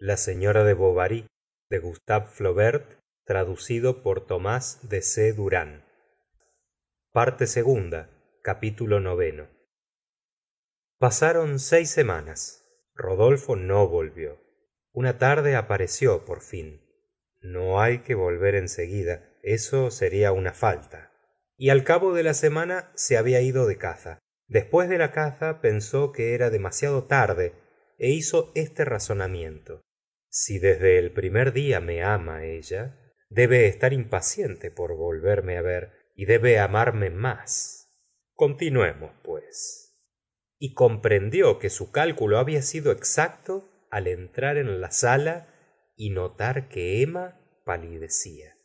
la señora de bovary gustave flaubert traducido por tomás de c. Pasaron seis semanas. Rodolfo no volvió. Una tarde apareció por fin. No hay que volver en seguida eso seria una falta. Y al cabo de la semana se había ido de caza después de la caza pensó que era demasiado tarde é hizo este razonamiento. Si desde el primer día me ama ella debe estar impaciente por volverme á ver y debe amarme más. Continuemos pues. Y comprendió que su cálculo había sido exacto al entrar en la sala y notar que emma palidecía.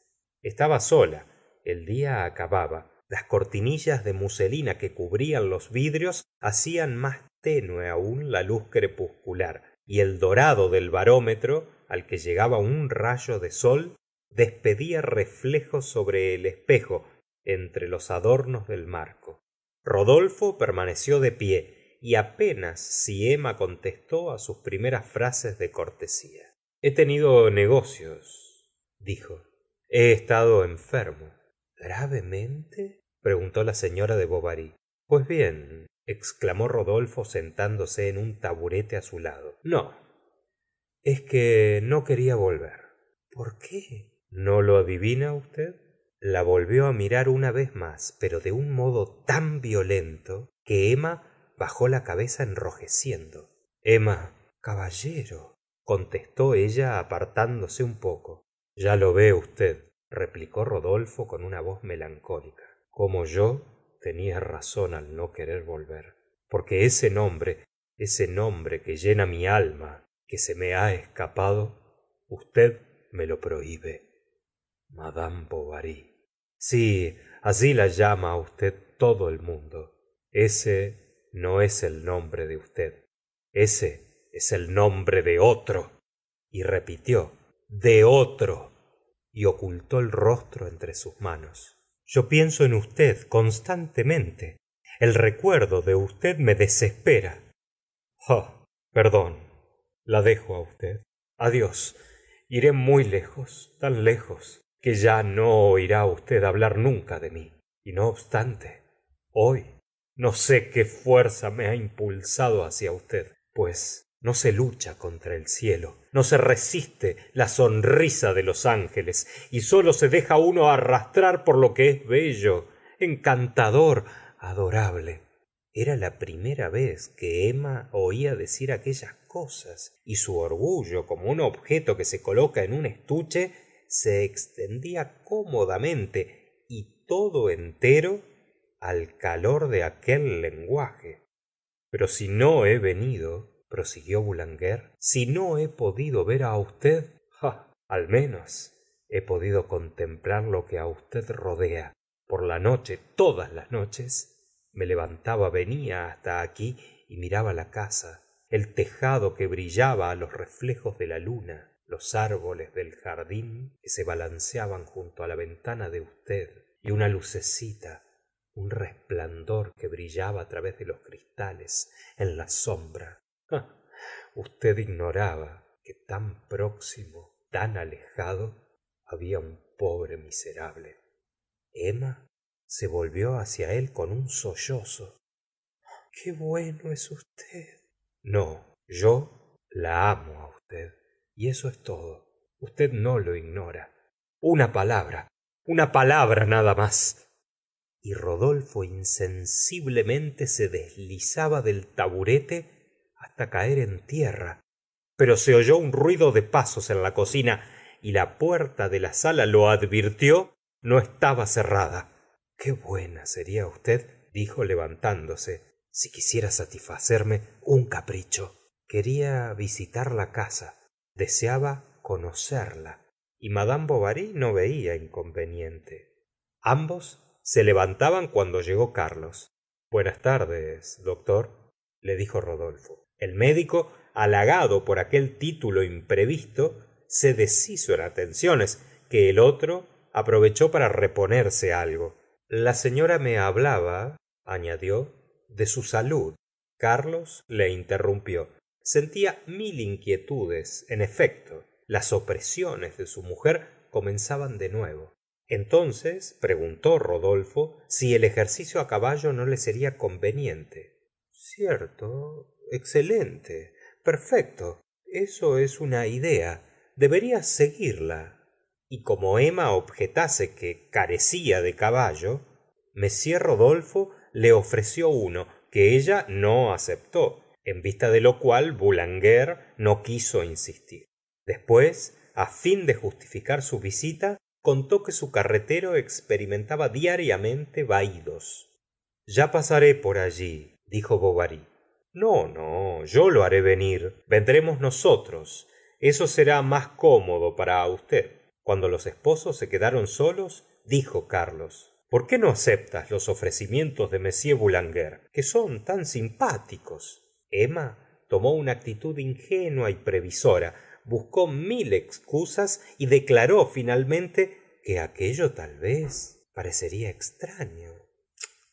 Estaba sola el día acababa las cortinillas de muselina que cubrían los vidrios hacían más tenue aún la luz crepuscular y el dorado del barómetro al que llegaba un rayo de sol despedía reflejos sobre el espejo entre los adornos del marco. Rodolfo permaneció de pie y apenas si emma contestó á sus primeras frases de cortesía. He tenido negocios dijo. He estado enfermo gravemente preguntó la señora de bovary. Pues bien exclamó rodolfo sentándose en un taburete su lado. No. Es que no quería volver. Por qué no lo adivina usted la volvió mirar una vez más pero de un modo tan violento que emma bajó la cabeza enrojeciendo. Emma caballero contestó ella apartándose un poco. Ya lo ve usted replicó rodolfo con una voz melancólica como yo tenia razón al no querer volver porque ese nombre ese nombre que llena mi alma que se me ha escapado usted me lo prohibe mad bovary. Si así la llama usted todo el mundo. Ese no es el nombre de usted. Ese es el nombre de otro. Y repitió de otro. Y ocultó el rostro entre sus manos yo pienso en usted constantemente. El recuerdo de usted me desespera. Ah perdón. La dejo á usted. Adiós. Iré muy lejos tan lejos que ya no oirá usted hablar nunca de mí. Y no obstante hoy no sé qué fuerza me ha impulsado hacia usted pues no se lucha contra el cielo no se resiste la sonrisa de los ángeles y solo se deja uno arrastrar por lo que es bello encantador adorable. Era la primera vez que emma oía decir aquellas cosas y su orgullo como un objeto que se coloca en un estuche se extendía cómodamente y todo entero al calor de aquel lenguaje. Pero si no he venido prosiguió boulanger si no he podido ver á usted ah al menos he podido contemplar lo que á usted rodea. Por la noche todas las noches me levantaba venia hasta aquí y miraba la casa el tejado que brillaba á los reflejos de la luna los árboles del jardín que se balanceaban junto á la ventana de usted y una lucecita un resplandor que brillaba través de los cristales en la sombra usted ignoraba que tan próximo tan alejado había un pobre miserable. Emma se volvió hacia él con un sollozo. Qué bueno es usted. No yo la amo á usted y eso es todo. Usted no lo ignora. Una palabra una palabra nada más. Y rodolfo insensiblemente se deslizaba del taburete hasta caer en tierra. Pero se oyó un ruido de pasos en la cocina y la puerta de la sala lo advirtió no estaba cerrada. Qué buena seria usted dijo levantándose si quisiera satisfacerme un capricho. Quería visitar la casa deseaba conocerla y madame bovary no veía inconveniente. Ambos se levantaban cuando llegó carlos. Buenas tardes doctor le dijo rodolfo el médico halagado por aquel título imprevisto se deshizo en atenciones que el otro aprovechó para reponerse algo. La señora me hablaba añadió de su salud. Carlos le interrumpió. Sentía mil inquietudes en efecto. Las opresiones de su mujer comenzaban de nuevo. Entonces preguntó rodolfo si el ejercicio á caballo no le seria conveniente cierto excelente perfecto. Eso es una idea deberías seguirla. Y como emma objetase que carecía de caballo m rodolfo le ofreció uno que ella no aceptó en vista de lo cual boulanger no quiso insistir. Después á fin de justificar su visita contó que su carretero experimentaba diariamente vahidos ya pasaré por allí dijo bovary. No no yo lo haré venir. Vendremos nosotros. Eso será más cómodo para usted. Cuando los esposos se quedaron solos dijo carlos por qué no aceptas los ofrecimientos de m boulanger que son tan simpáticos emma tomó una actitud ingenua y previsora buscó mil excusas y declaró finalmente que aquello tal vez parecería extraño.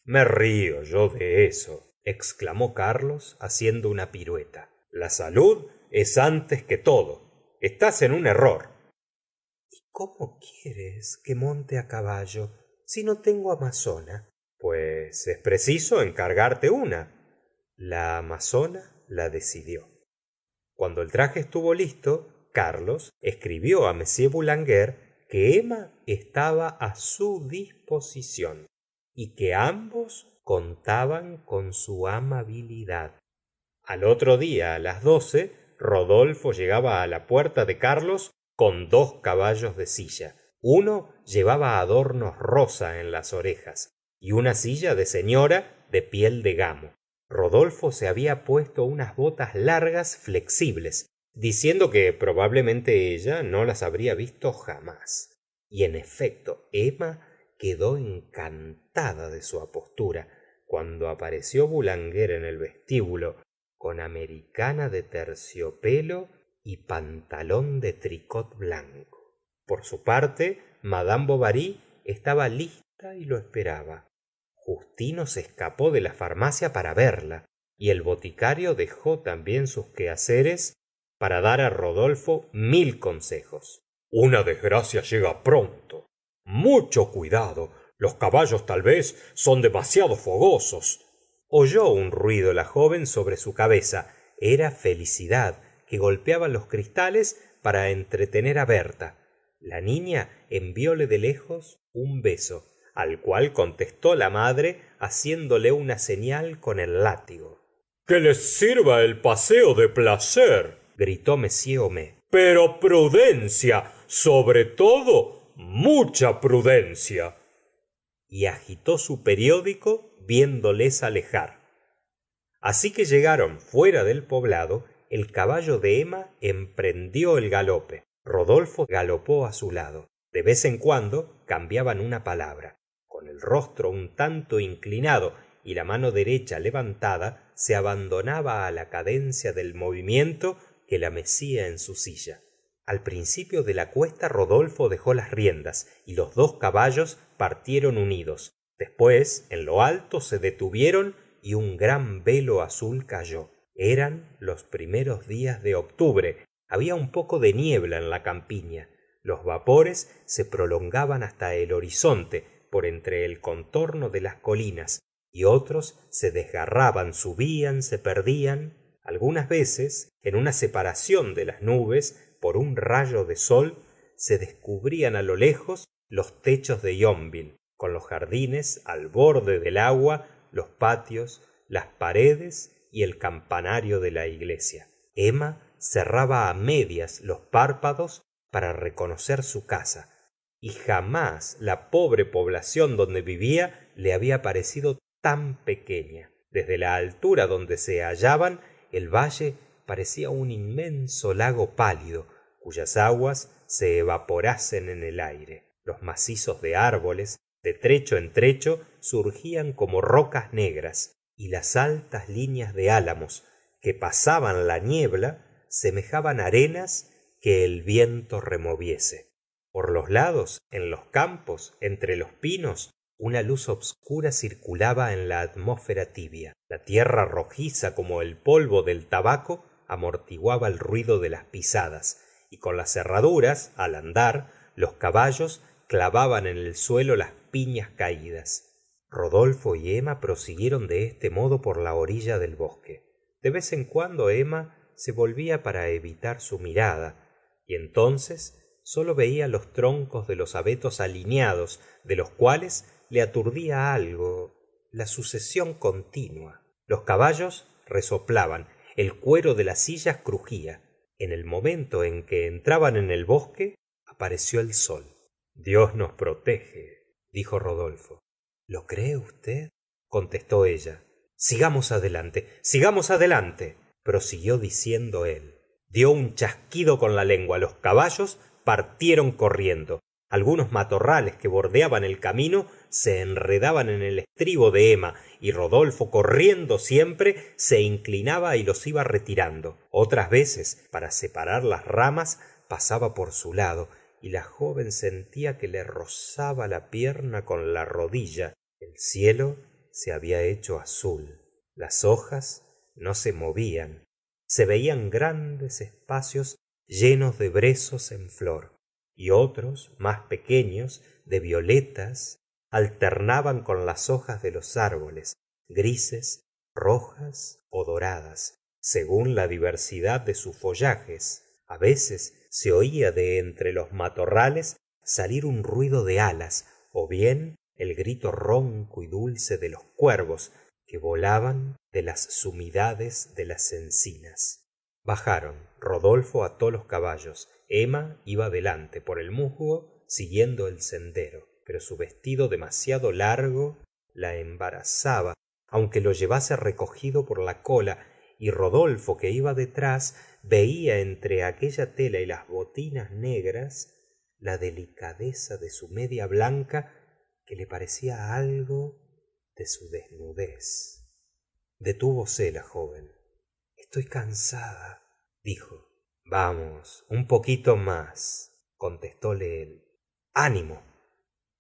Me rio yo de eso exclamó carlos haciendo una pirueta. La salud es antes que todo. Estás en un error. Y cómo quieres que monte á caballo si no tengo amazona pues es preciso encargarte una. La amazona la decidió. Cuando el traje estuvo listo carlos escribió á m boulanger que emma estaba á su disposición y que ambos contaban con su amabilidad. Al otro día á las doce rodolfo llegaba á la puerta de carlos con dos caballos de silla. Uno llevaba adornos rosa en las orejas y una silla de señora de piel de gamo. Rodolfo se había puesto unas botas largas flexibles diciendo que probablemente ella no las habría visto jamás. Y en efecto emma quedó encantada de su apostura cuando apareció boulanger en el vestíbulo con americana de terciopelo y pantalón de tricot blanco. Por su parte madame bovary estaba lista y lo esperaba. Justino se escapó de la farmacia para verla y el boticario dejó también sus quehaceres para dar á rodolfo mil consejos. Una desgracia llega pronto mucho cuidado. Los caballos tal vez son demasiado fogosos. Oyó un ruido la joven sobre su cabeza. Era felicidad que golpeaba los cristales para entretener á berta. La niña envióle de lejos un beso al cual contestó la madre haciéndole una señal con el látigo. Que les sirva el paseo de placer gritó m homais. pero prudencia sobre todo mucha prudencia. Y agitó su periódico viéndoles alejar. Así que llegaron fuera del poblado el caballo de emma emprendió el galope. Rodolfo galopó á su lado. De vez en cuando cambiaban una palabra. Con el rostro un tanto inclinado y la mano derecha levantada se abandonaba á la cadencia del movimiento que la mecía en su silla al principio de la cuesta rodolfo dejó las riendas y los dos caballos partieron unidos. Después en lo alto se detuvieron y un gran velo azul cayó. Eran los primeros días de octubre. Había un poco de niebla en la campiña. Los vapores se prolongaban hasta el horizonte por entre el contorno de las colinas y otros se desgarraban subían se perdían algunas veces en una separación de las nubes por un rayo de sol se descubrían á lo lejos los techos de yonville con los jardines al borde del agua los patios las paredes y el campanario de la iglesia. Emma cerraba á medias los párpados para reconocer su casa y jamás la pobre población donde vivía le había parecido tan pequeña. Desde la altura donde se hallaban el valle parecía un inmenso lago pálido cuyas aguas se evaporasen en el aire. Los macizos de árboles de trecho en trecho surgían como rocas negras y las altas líneas de álamos que pasaban la niebla semejaban arenas que el viento removiese. Por los lados en los campos entre los pinos una luz obscura circulaba en la atmósfera tibia. La tierra rojiza como el polvo del tabaco amortiguaba el ruido de las pisadas y con las herraduras al andar los caballos clavaban en el suelo las piñas caídas. Rodolfo y emma prosiguieron de este modo por la orilla del bosque. De vez en cuando emma se volvía para evitar su mirada y entonces sólo veía los troncos de los abetos alineados de los cuales le aturdía algo la sucesión continua. Los caballos resoplaban el cuero de las sillas crugía en el momento en que entraban en el bosque apareció el sol. Dios nos protege dijo rodolfo. Lo cree usted contestó ella. Sigamos adelante sigamos adelante prosiguió diciendo él. Dió un chasquido con la lengua. Los caballos partieron corriendo algunos matorrales que bordeaban el camino se enredaban en el estribo de emma y rodolfo corriendo siempre se inclinaba y los iba retirando. Otras veces para separar las ramas pasaba por su lado y la joven sentía que le rozaba la pierna con la rodilla. El cielo se había hecho azul las hojas no se movían se veían grandes espacios llenos de brezos en flor y otros más pequeños de violetas alternaban con las hojas de los árboles grises rojas doradas según la diversidad de sus follajes. A veces se oía de entre los matorrales salir un ruido de alas bien el grito ronco y dulce de los cuervos que volaban de las sumidades de las encinas. Bajaron rodolfo ató los caballos emma iba delante por el musgo siguiendo el sendero pero su vestido demasiado largo la embarazaba aunque lo llevase recogido por la cola y rodolfo que iba detrás veía entre aquella tela y las botinas negras la delicadeza de su media blanca que le parecía algo de su desnudez. Detúvose la joven. Estoy cansada dijo vamos un poquito más contestóle él. Animo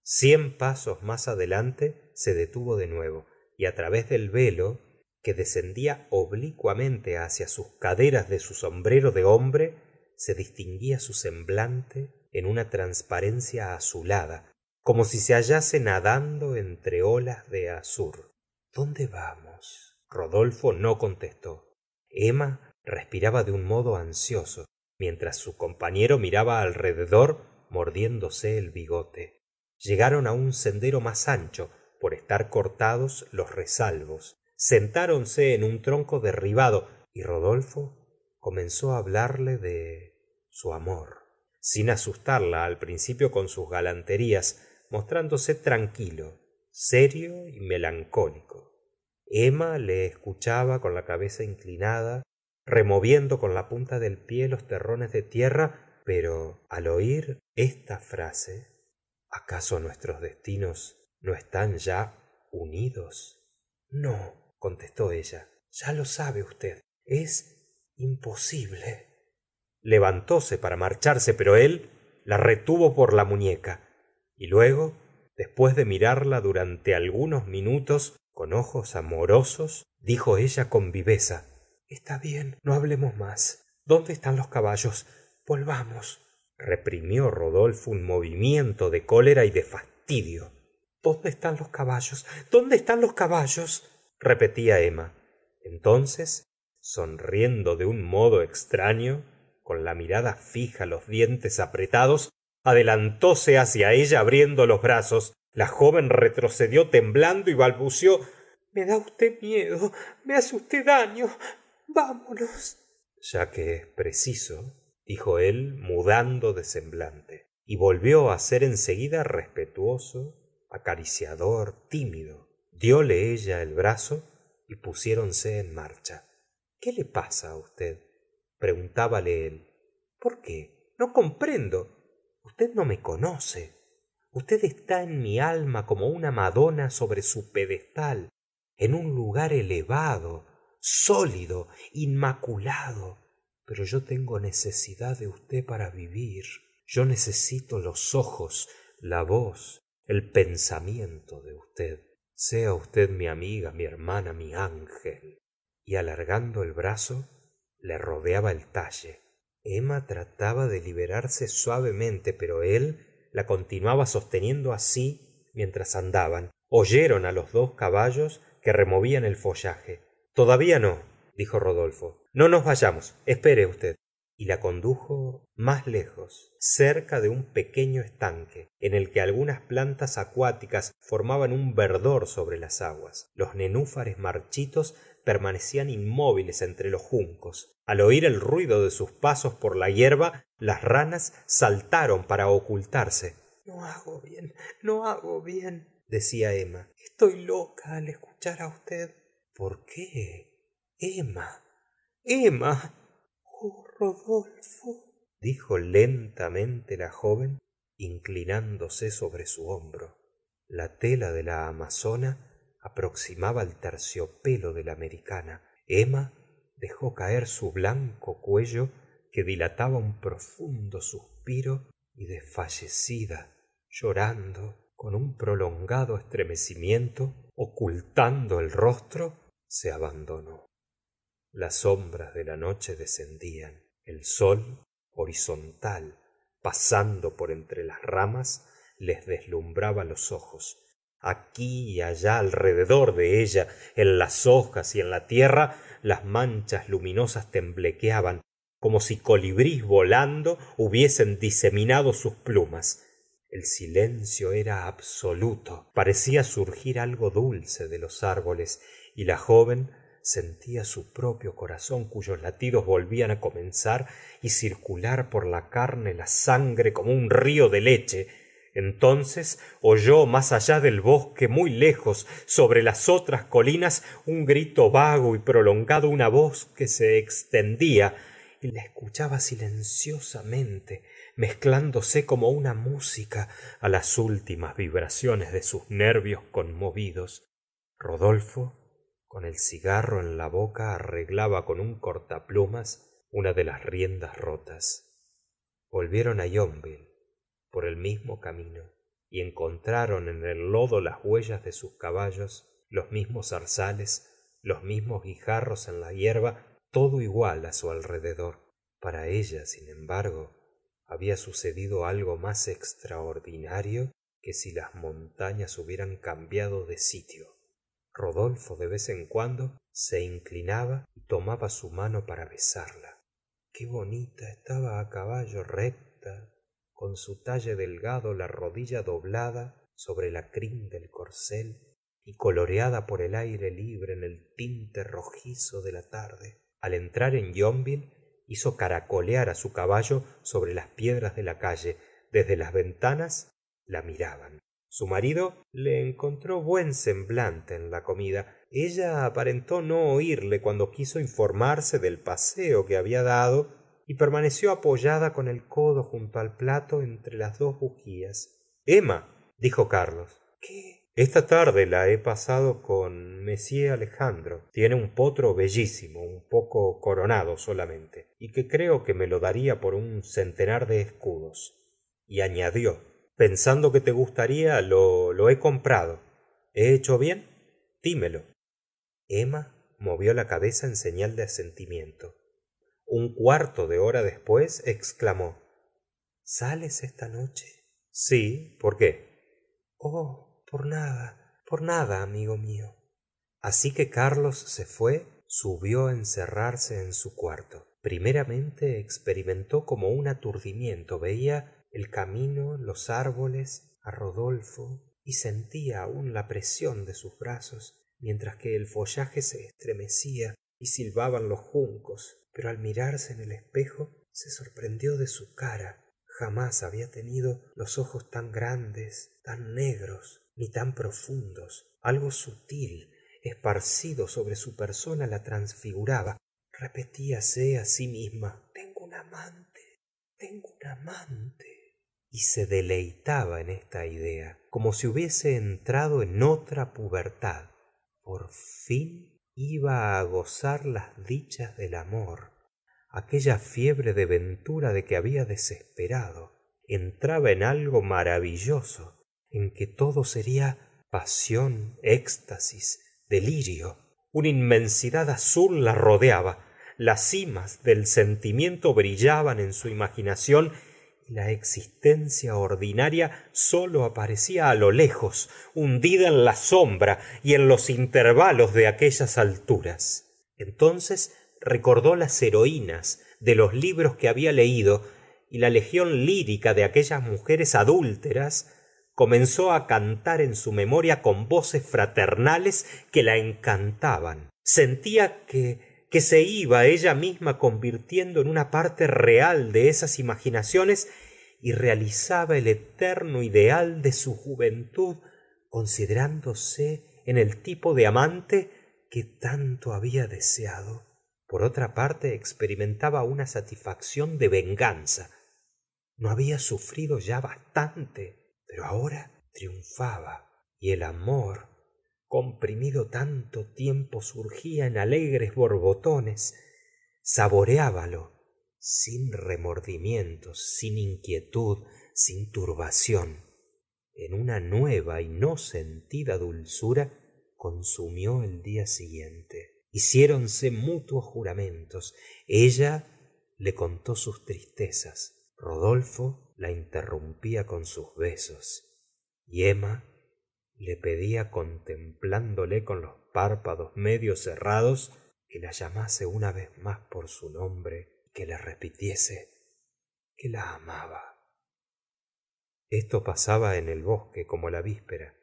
cien pasos más adelante se detuvo de nuevo y á través del velo que descendía oblicuamente hacia sus caderas de su sombrero de hombre se distinguía su semblante en una transparencia azulada como si se hallase nadando entre olas de azur. Dónde vamos rodolfo no contestó. Emma respiraba de un modo ansioso mientras su compañero miraba alrededor mordiéndose el bigote. Llegaron á un sendero más ancho por estar cortados los resalvos. Sentáronse en un tronco derribado y rodolfo comenzó hablarle de su amor. Sin asustarla al principio con sus galanterías mostrándose tranquilo serio y melancólico. Emma le escuchaba con la cabeza inclinada removiendo con la punta del pie los terrones de tierra pero al oír esta frase acaso nuestros destinos no están ya unidos no contestó ella ya lo sabe usted es imposible. Levantóse para marcharse pero él la retuvo por la muñeca y luego después de mirarla durante algunos minutos con ojos amorosos dijo ella con viveza está bien no hablemos más. Dónde están los caballos volvamos. Reprimió rodolfo un movimiento de cólera y de fastidio. Dónde están los caballos dónde están los caballos repetía emma. Entonces sonriendo de un modo extraño con la mirada fija los dientes apretados adelantóse hacia ella abriendo los brazos. La joven retrocedió temblando y balbuceó me da usted miedo me hace usted daño vámonos. Ya que es preciso dijo él mudando de semblante y volvió á ser en seguida respetuoso acariciador tímido. Dióle ella el brazo y pusiéronse en marcha. Qué le pasa á usted preguntábale él. Por qué no comprendo. Usted no me conoce. Usted está en mi alma como una madona sobre su pedestal en un lugar elevado sólido inmaculado. Pero yo tengo necesidad de usted para vivir. Yo necesito los ojos la voz el pensamiento de usted. Sea usted mi amiga mi hermana mi ángel. Y alargando el brazo le rodeaba el talle. Emma trataba de liberarse suavemente pero él la continuaba sosteniendo así mientras andaban. Oyeron á los dos caballos que removían el follaje todavía no dijo rodolfo. No nos vayamos espere usted. Y la condujo más lejos cerca de un pequeño estanque en el que algunas plantas acuáticas formaban un verdor sobre las aguas. Los nenúfares marchitos permanecían inmóviles entre los juncos. Al oír el ruido de sus pasos por la hierba las ranas saltaron para ocultarse. No hago bien no hago bien decía emma. estoy loca al escuchar á usted por qué emma. Emma. Oh rodolfo dijo lentamente la joven inclinándose sobre su hombro. La tela de la amazona aproximaba al terciopelo de la americana. Emma dejó caer su blanco cuello que dilataba un profundo suspiro y desfallecida llorando con un prolongado estremecimiento ocultando el rostro se abandonó. Las sombras de la noche descendían el sol horizontal pasando por entre las ramas les deslumbraba los ojos. Aquí y allá alrededor de ella en las hojas y en la tierra las manchas luminosas temblequeaban como si colibrís volando hubiesen diseminado sus plumas. El silencio era absoluto parecía surgir algo dulce de los árboles y la joven sentía su propio corazón cuyos latidos volvían á comenzar y circular por la carne la sangre como un río de leche. Entonces oyó más allá del bosque muy lejos sobre las otras colinas un grito vago y prolongado una voz que se extendía y la escuchaba silenciosamente mezclándose como una música á las últimas vibraciones de sus nervios conmovidos. Rodolfo con el cigarro en la boca arreglaba con un cortaplumas una de las riendas rotas. Volvieron á yonville por el mismo camino y encontraron en el lodo las huellas de sus caballos los mismos zarzales los mismos guijarros en la hierba todo igual á su alrededor. Para ella sin embargo había sucedido algo más extraordinario que si las montañas hubieran cambiado de sitio rodolfo de vez en cuando se inclinaba y tomaba su mano para besarla. Qué bonita estaba á caballo recta con su talle delgado la rodilla doblada sobre la crin del corcel y coloreada por el aire libre en el tinte rojizo de la tarde. Al entrar en yonville hizo caracolear á su caballo sobre las piedras de la calle. Desde las ventanas la miraban su marido le encontró buen semblante en la comida. Ella aparentó no oírle cuando quiso informarse del paseo que había dado y permaneció apoyada con el codo junto al plato entre las dos bujías. Emma dijo carlos. Qué esta tarde la he pasado con m alejandro. Tiene un potro bellísimo un poco coronado solamente y que creo que me lo daría por un centenar de escudos y añadió pensando que te gustaría lo he comprado. He hecho bien dimelo emma movió la cabeza en señal de asentimiento. Un cuarto de hora después exclamó sales esta noche sí por qué oh por nada por nada amigo mío. Así que carlos se fue subió á encerrarse en su cuarto. Primeramente experimentó como un aturdimiento veía el camino los árboles á rodolfo y sentía aún la presión de sus brazos mientras que el follaje se estremecía y silbaban los juncos pero al mirarse en el espejo se sorprendió de su cara. Jamás había tenido los ojos tan grandes tan negros ni tan profundos. Algo sutil esparcido sobre su persona la transfiguraba. Repetíase á sí misma tengo un amante tengo un amante y se deleitaba en esta idea como si hubiese entrado en otra pubertad. Por fin iba á gozar las dichas del amor aquella fiebre de ventura de que había desesperado. Entraba en algo maravilloso en que todo seria pasión éxtasis delirio. Una inmensidad azul la rodeaba las cimas del sentimiento brillaban en su imaginación la existencia ordinaria sólo aparecía á lo lejos hundida en la sombra y en los intervalos de aquellas alturas. Entonces recordó las heroínas de los libros que había leído y la legión lírica de aquellas mujeres adúlteras comenzó á cantar en su memoria con voces fraternales que la encantaban. Sentía que que se iba ella misma convirtiendo en una parte real de esas imaginaciones y realizaba el eterno ideal de su juventud considerándose en el tipo de amante que tanto había deseado. Por otra parte experimentaba una satisfacción de venganza. No había sufrido ya bastante pero ahora triunfaba y el amor comprimido tanto tiempo surgía en alegres borbotones saboreábalo sin remordimientos sin inquietud sin turbación. En una nueva y no sentida dulzura consumió el día siguiente. Hiciéronse mutuos juramentos. Ella le contó sus tristezas. Rodolfo la interrumpía con sus besos. Y emma le pedía contemplándole con los párpados medio cerrados que la llamase una vez más por su nombre y que le repitiese que la amaba. Esto pasaba en el bosque como la víspera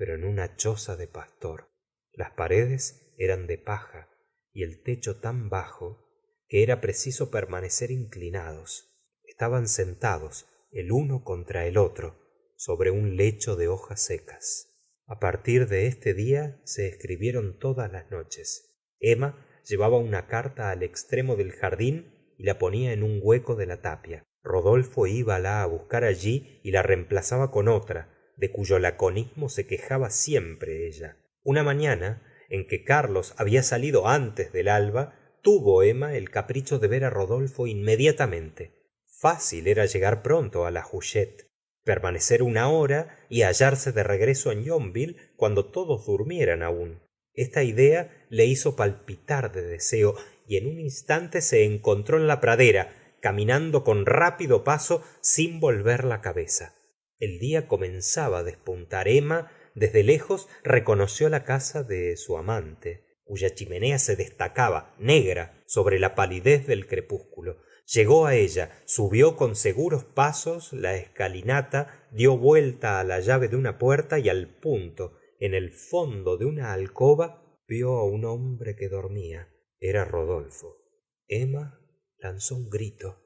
pero en una choza de pastor. Las paredes eran de paja y el techo tan bajo que era preciso permanecer inclinados. Estaban sentados el uno contra el otro sobre un lecho de hojas secas. A partir de este día se escribieron todas las noches. Emma llevaba una carta al extremo del jardín y la ponía en un hueco de la tapia. Rodolfo íbala á buscar allí y la reemplazaba con otra de cuyo laconismo se quejaba siempre ella. Una mañana en que carlos había salido antes del alba tuvo emma el capricho de ver á rodolfo inmediatamente. Fácil era llegar pronto á la permanecer una hora y hallarse de regreso en yonville cuando todos durmieran aún. Esta idea le hizo palpitar de deseo y en un instante se encontró en la pradera caminando con rápido paso sin volver la cabeza. El día comenzaba á despuntar. Emma desde lejos reconoció la casa de su amante cuya chimenea se destacaba negra sobre la palidez del crepúsculo llegó á ella subió con seguros pasos la escalinata dio vuelta á la llave de una puerta y al punto en el fondo de una alcoba vio á un hombre que dormía. Era rodolfo. Emma lanzó un grito.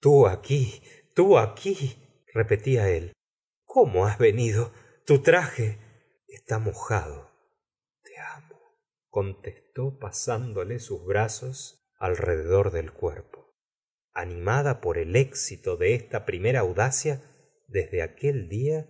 Tú aquí tú aquí repetía él. Cómo has venido tu traje está mojado te amo contestó pasándole sus brazos alrededor del cuerpo animada por el éxito de esta primera audacia desde aquel día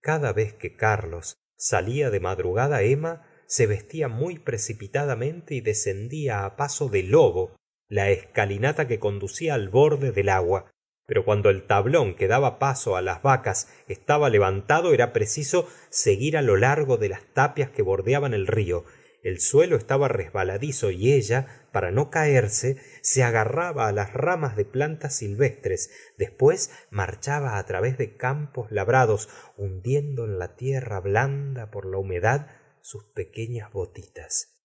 cada vez que carlos salía de madrugada emma se vestía muy precipitadamente y descendía á paso de lobo la escalinata que conducía al borde del agua. Pero cuando el tablón que daba paso á las vacas estaba levantado era preciso seguir á lo largo de las tapias que bordeaban el río el suelo estaba resbaladizo y ella para no caerse se agarraba á las ramas de plantas silvestres después marchaba á través de campos labrados hundiendo en la tierra blanda por la humedad sus pequeñas botitas.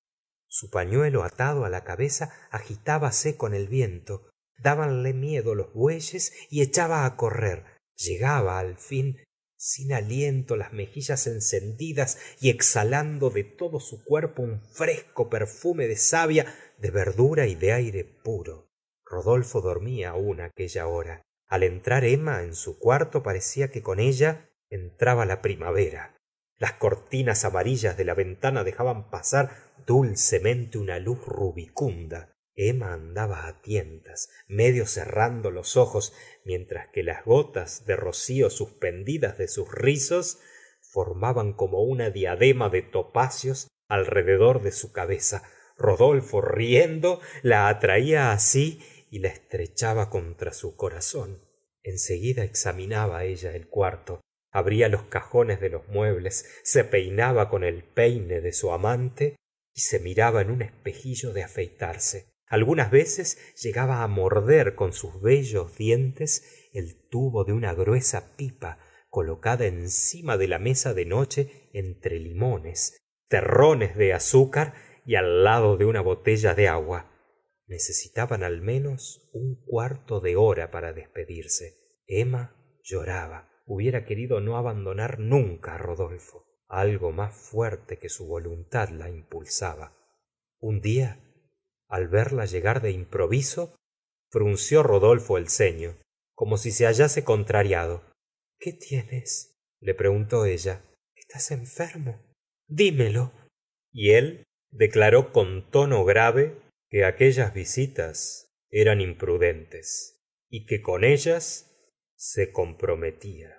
Su pañuelo atado á la cabeza agitábase con el viento dábanle miedo los bueyes y echaba á correr. Llegaba al fin sin aliento las mejillas encendidas y exhalando de todo su cuerpo un fresco perfume de savia de verdura y de aire puro. Rodolfo dormía aún aquella hora. Al entrar emma en su cuarto parecía que con ella entraba la primavera. Las cortinas amarillas de la ventana dejaban pasar dulcemente una luz rubicunda emma andaba á tientas medio cerrando los ojos mientras que las gotas de rocío suspendidas de sus rizos formaban como una diadema de topacios alrededor de su cabeza. Rodolfo riendo la atraía á sí y la estrechaba contra su corazón. En seguida examinaba ella el cuarto abría los cajones de los muebles se peinaba con el peine de su amante y se miraba en un espejillo de afeitarse algunas veces llegaba á morder con sus bellos dientes el tubo de una gruesa pipa colocada encima de la mesa de noche entre limones terrones de azúcar y al lado de una botella de agua. Necesitaban al menos un cuarto de hora para despedirse. Emma lloraba. Hubiera querido no abandonar nunca á rodolfo. Algo más fuerte que su voluntad la impulsaba. Un día al verla llegar de improviso frunció rodolfo el ceño como si se hallase contrariado. Qué tienes le preguntó ella. Estás enfermo dimelo y él declaró con tono grave que aquellas visitas eran imprudentes y que con ellas se comprometía